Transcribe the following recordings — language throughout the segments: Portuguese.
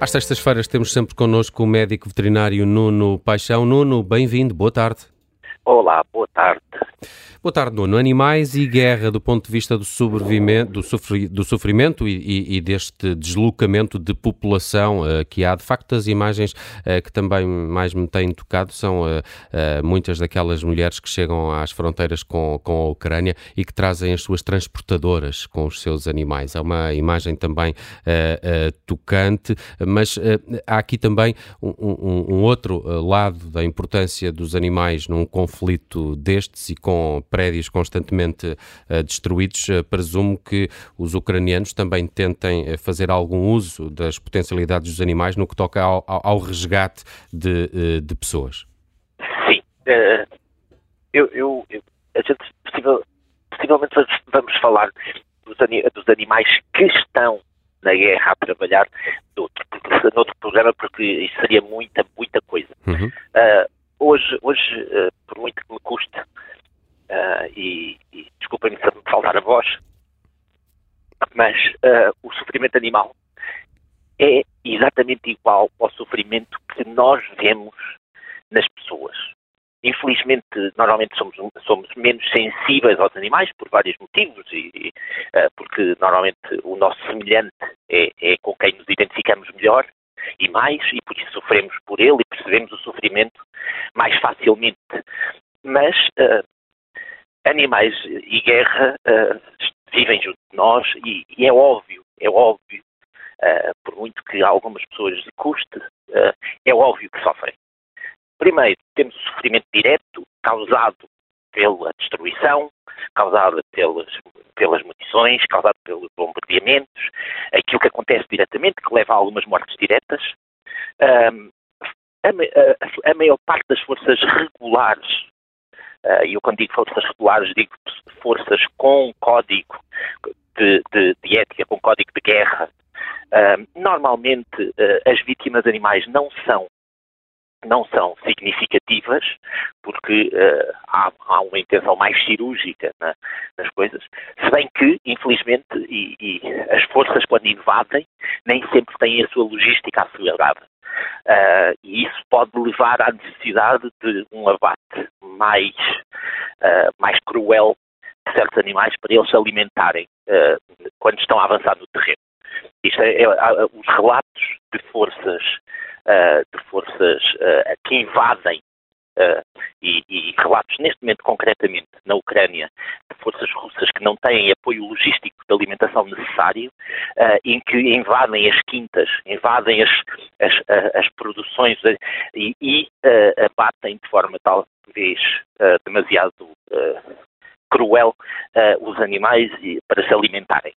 Às sextas-feiras temos sempre connosco o médico veterinário Nuno Paixão. Nuno, bem-vindo, boa tarde. Olá, boa tarde. Boa tarde, Nuno. Animais e guerra do ponto de vista do, do, sofri, do sofrimento e, e, e, deste deslocamento de população uh, que há. De facto, as imagens uh, que também mais me têm tocado são uh, muitas daquelas mulheres que chegam às fronteiras com, com a Ucrânia e que trazem as suas transportadoras com os seus animais. É uma imagem também tocante, mas há aqui também um, um, um outro lado da importância dos animais num conflito destes e com prédios constantemente uh, destruídos, uh, presumo que os ucranianos também tentem uh, fazer algum uso das potencialidades dos animais no que toca ao, ao, ao resgate de, de, pessoas. Sim. Eu, eu, eu, a gente possível, possivelmente vamos falar dos, dos animais que estão na guerra a trabalhar noutro, noutro programa, porque isso seria muita, muita coisa. Uhum. Uh, hoje, hoje uh, por muito que me custe, uh, e, e desculpem-me se me faltar a voz, mas uh, o sofrimento animal é exatamente igual ao sofrimento que nós vemos nas pessoas. Infelizmente, normalmente somos, somos menos sensíveis aos animais por vários motivos, e, uh, porque normalmente o nosso semelhante é, é com quem nos identificamos melhor e mais, e por isso sofremos por ele e percebemos o sofrimento mais facilmente. Mas uh, animais e guerra uh, vivem junto de nós e, e é óbvio, é óbvio, uh, por muito que algumas pessoas custe, uh, é óbvio que sofrem. Primeiro, temos o sofrimento direto causado pela destruição, causada pelas, pelas munições, causado pelos bombardeamentos, aquilo que acontece diretamente, que leva a algumas mortes diretas. Um, a, a, a, maior parte das forças regulares e eu quando digo forças regulares digo forças com código de, de, de ética, com código de guerra. Uh, normalmente uh, as vítimas animais não são não são significativas, porque uh, há, há, uma intenção mais cirúrgica na, nas coisas, se bem que, infelizmente, e, e, as forças quando invadem, nem sempre têm a sua logística assegurada. Uh, e isso pode levar à necessidade de um abate mais, uh, mais cruel de certos animais para eles se alimentarem uh, quando estão a avançar no terreno. Isto é, é os relatos de forças, de forças que invadem Uh, e, e, relatos neste momento concretamente na Ucrânia de forças russas que não têm apoio logístico de alimentação necessário, uh, em que invadem as quintas, invadem as, as, as produções e, e uh, abatem de forma talvez demasiado cruel os animais para se alimentarem.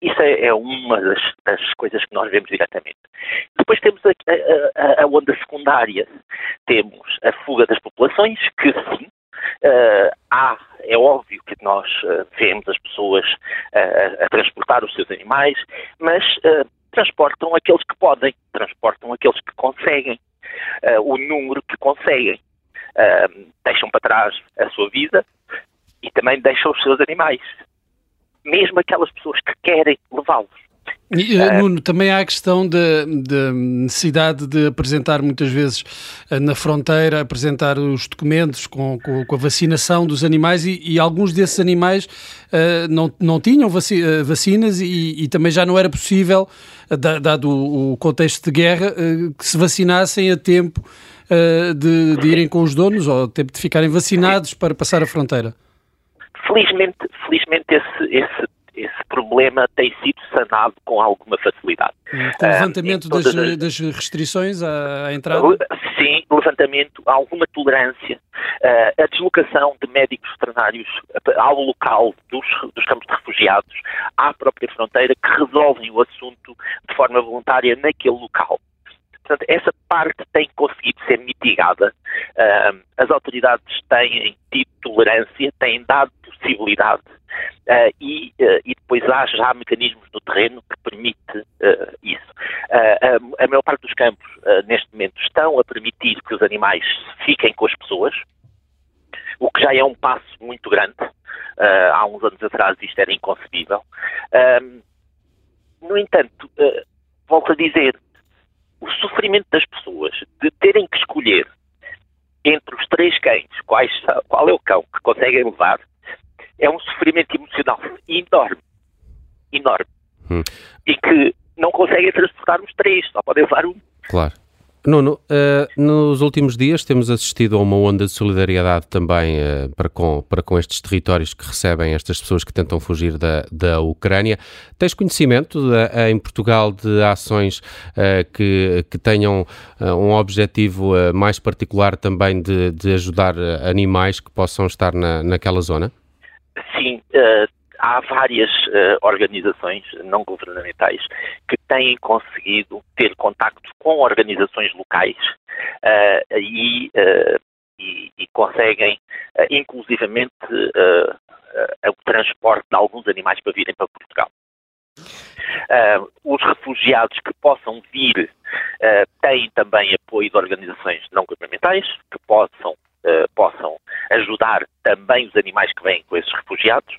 Isso é, é uma das, das, coisas que nós vemos diretamente. Depois temos a, a, a, onda secundária. Temos a fuga das populações, que sim, uh, há, é óbvio que nós uh, vemos as pessoas uh, a transportar os seus animais, mas transportam aqueles que podem, transportam aqueles que conseguem, o número que conseguem. deixam para trás a sua vida e também deixam os seus animais mesmo aquelas pessoas que querem levá-los. E, uh, Nuno, também há a questão da necessidade de apresentar muitas vezes uh, na fronteira, apresentar os documentos com, com, com a vacinação dos animais e, e alguns desses animais uh, não, não tinham vaci vacinas e, e, também já não era possível, dado o contexto de guerra, que se vacinassem a tempo de, de irem com os donos ou a tempo de ficarem vacinados para passar a fronteira. Felizmente, felizmente esse, esse, esse problema tem sido sanado com alguma facilidade. Com o levantamento das, as... das, restrições à, à, entrada? Sim, levantamento, alguma tolerância, uh, a deslocação de médicos veterinários ao local dos, dos campos de refugiados, à própria fronteira, que resolvem o assunto de forma voluntária naquele local. Portanto, essa parte tem conseguido ser mitigada. Uh, as autoridades têm tido tolerância, têm dado possibilidade uh, e, uh, e, depois há já mecanismos no terreno que permite isso. a maior parte dos campos, neste momento, estão a permitir que os animais fiquem com as pessoas. o que já é um passo muito grande. Uh, há uns anos atrás isto era inconcebível. Uh, no entanto, uh, volto a dizer, o sofrimento das pessoas de terem que escolher entre os três cães, quais, qual é o cão que conseguem levar, é um sofrimento emocional enorme. Enorme. Hum. E que não conseguem transportar os três, só podem levar um. Claro. Nuno, uh, nos últimos dias temos assistido a uma onda de solidariedade também uh, para, com, para com estes territórios que recebem estas pessoas que tentam fugir da, da Ucrânia. Tens conhecimento de, uh, em Portugal de ações que, que tenham um objetivo mais particular também de, de ajudar animais que possam estar na, naquela zona? Sim, há várias uh, organizações não governamentais que têm conseguido ter contacto com organizações locais uh, e, uh, e, e, conseguem, inclusivamente, o transporte de alguns animais para virem para Portugal. os refugiados que possam vir têm também apoio de organizações não governamentais que possam, possam ajudar também os animais que vêm com esses refugiados.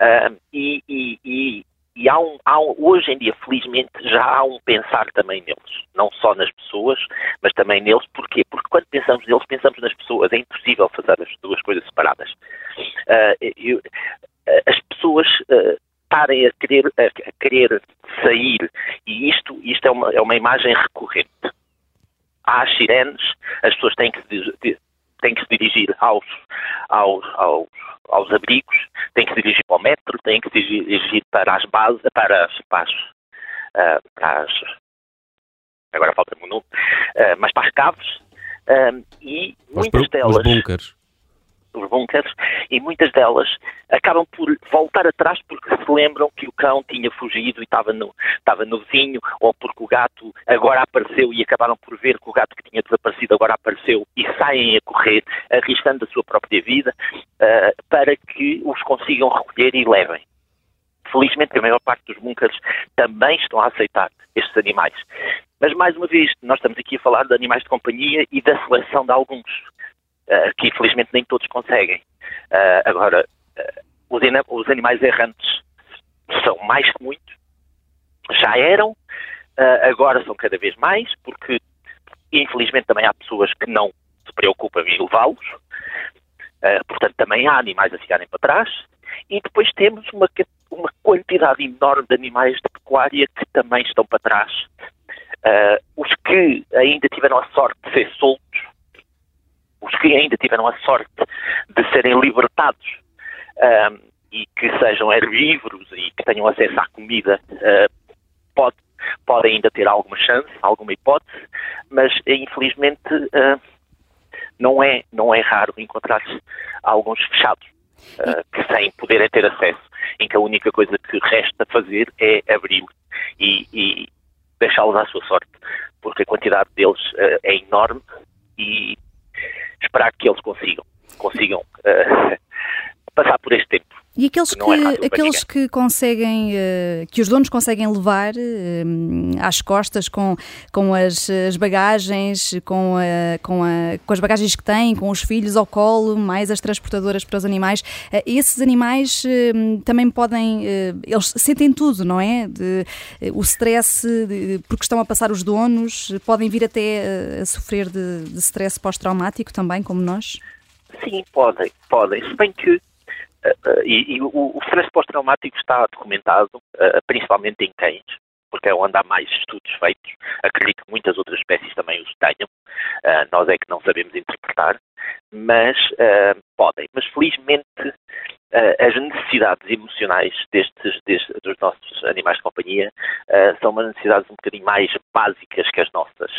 Uh, e, e, e, e há um, há um, hoje em dia, felizmente, já há um pensar também neles. Não só nas pessoas, mas também neles. Porquê? Porque quando pensamos neles, pensamos nas pessoas. É impossível fazer as duas coisas separadas. Uh, eu, uh, as pessoas estarem a querer, a querer sair, e isto, isto é, uma, é uma imagem recorrente. Há sirenes, as pessoas têm que têm que se dirigir aos, aos, aos aos abrigos, tem que se dirigir para o metro, tem que se dirigir para as bases, para as, para as, uh, para as agora falta-me o nome, uh, mas para as caves, uh, e muitas delas... Os bunkers os bunkers, e muitas delas acabam por voltar atrás porque se lembram que o cão tinha fugido e estava no, estava no vizinho, ou porque o gato agora apareceu e acabaram por ver que o gato que tinha desaparecido agora apareceu e saem a correr, arriscando a sua própria vida, uh, para que os consigam recolher e levem. Felizmente, a maior parte dos bunkers também estão a aceitar estes animais. Mas, mais uma vez, nós estamos aqui a falar de animais de companhia e da seleção de alguns que infelizmente nem todos conseguem. Uh, agora, uh, os, animais errantes são mais que muitos, já eram, agora são cada vez mais, porque infelizmente também há pessoas que não se preocupam em levá-los, portanto também há animais a ficarem para trás, e depois temos uma, uma quantidade enorme de animais de pecuária que também estão para trás. Os que ainda tiveram a sorte de ser soltos os que ainda tiveram a sorte de serem libertados um, e que sejam herbívoros e que tenham acesso à comida, uh, pode, pode ainda ter alguma chance, alguma hipótese, mas infelizmente uh, não, é, não é raro encontrar alguns fechados. Uh, que sem poderem ter acesso, em que a única coisa que resta fazer é abri-los e, e deixá-los à sua sorte, porque a quantidade deles é enorme e esperar que eles consigam, consigam uh, passar por este tempo. E aqueles que, é aqueles que conseguem, uh, que os donos conseguem levar uh, às costas com, com as, as bagagens, com, a, com, a, com as bagagens que têm, com os filhos ao colo, mais as transportadoras para os animais, uh, esses animais também podem, eles sentem tudo, não é? De, o stress, de, porque estão a passar os donos, podem vir até a sofrer de, de stress pós-traumático também, como nós? Sim, podem, podem. Se bem que e, e, o, o stress pós-traumático está documentado uh, principalmente em cães, porque é onde há mais estudos feitos. Acredito que muitas outras espécies também os tenham. Uh, nós é que não sabemos interpretar, mas podem. Mas felizmente as necessidades emocionais destes, destes, dos nossos animais de companhia são umas necessidades um bocadinho mais básicas que as nossas.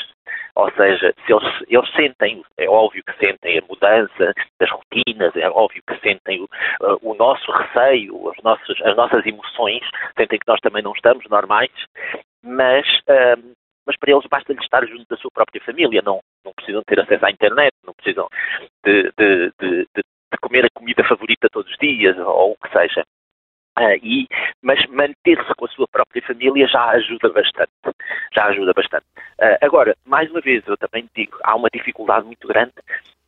Ou seja, se eles, eles sentem, é óbvio que sentem a mudança das rotinas, é óbvio que sentem o, o nosso receio, as nossas, as nossas emoções, sentem que nós também não estamos normais, mas, um, mas para eles basta-lhes estar junto da sua própria família, não, não precisam ter acesso à internet, não precisam de, de, de, de comer a comida favorita todos os dias, ou o que seja. Uh, e, mas manter-se com a sua própria família já ajuda bastante. Já ajuda bastante. Uh, agora, mais uma vez, eu também digo, há uma dificuldade muito grande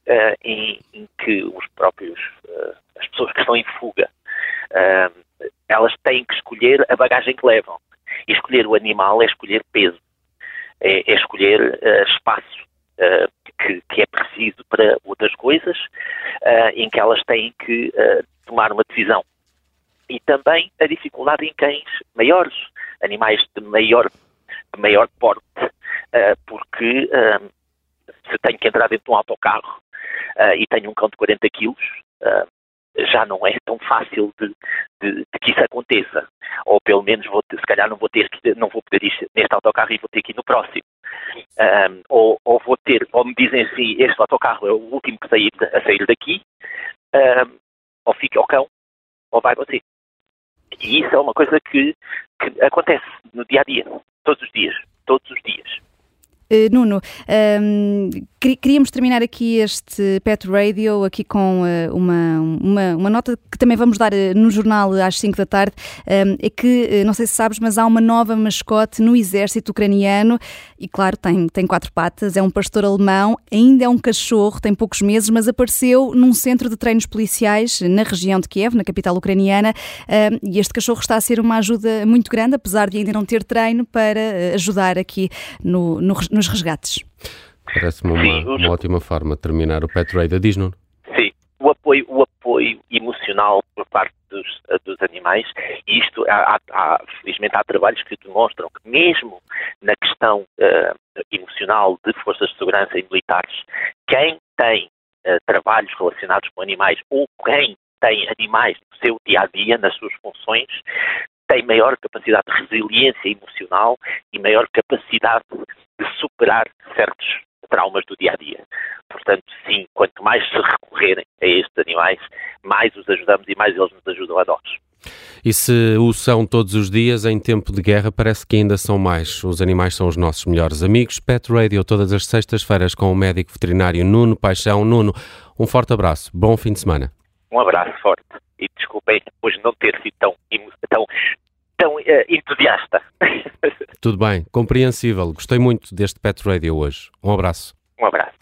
uh, em, em, que os próprios, as pessoas que estão em fuga, elas têm que escolher a bagagem que levam. E escolher o animal é escolher peso, é, é escolher espaço que, que, é preciso para outras coisas, em que elas têm que tomar uma decisão. E também a dificuldade em cães maiores, animais de maior, de maior porte, porque se tenho que entrar dentro de um autocarro uh, e tenho um cão de 40 quilos, uh, já não é tão fácil de, de, de, que isso aconteça. Ou pelo menos vou se calhar não vou ter não vou poder ir neste autocarro e vou ter que ir no próximo. Um, ou, ou, vou ter, ou me dizem assim, este autocarro é o último que sair, a sair daqui, um, ou fica o cão, ou vai você. E isso é uma coisa que, que acontece no dia a dia, todos os dias, todos os dias. Uh, Nuno, um, queríamos terminar aqui este Pet Radio aqui com uh, uma, uma, uma, nota que também vamos dar uh, no jornal às 5 da tarde. Um, é que, não sei se sabes, mas há uma nova mascote no exército ucraniano e, claro, tem, tem quatro patas, é um pastor alemão, ainda é um cachorro, tem poucos meses, mas apareceu num centro de treinos policiais na região de Kiev, na capital ucraniana, um, e este cachorro está a ser uma ajuda muito grande, apesar de ainda não ter treino, para ajudar aqui no, no nos resgates. Parece-me uma, uma, ótima forma de terminar o Pet Radar. Diz, Nuno? Sim, o apoio, o apoio emocional por parte dos, dos animais, e isto, há, há, felizmente há trabalhos que demonstram que mesmo na questão uh, emocional de forças de segurança e militares, quem tem uh, trabalhos relacionados com animais ou quem tem animais no seu dia a dia, nas suas funções, tem maior capacidade de resiliência emocional e maior capacidade de superar certos traumas do dia a dia. Portanto, sim, quanto mais se recorrerem a estes animais, mais os ajudamos e mais eles nos ajudam a nós. E se o são todos os dias, em tempo de guerra, parece que ainda são mais. Os animais são os nossos melhores amigos. Pet Radio, todas as sextas-feiras, com o médico veterinário Nuno Paixão. Nuno, um forte abraço. Bom fim de semana. Um abraço forte. Desculpem hoje não ter sido tão, tão tão uh, entusiasta. Tudo bem, compreensível. Gostei muito deste Pet Radio hoje. Um abraço. Um abraço.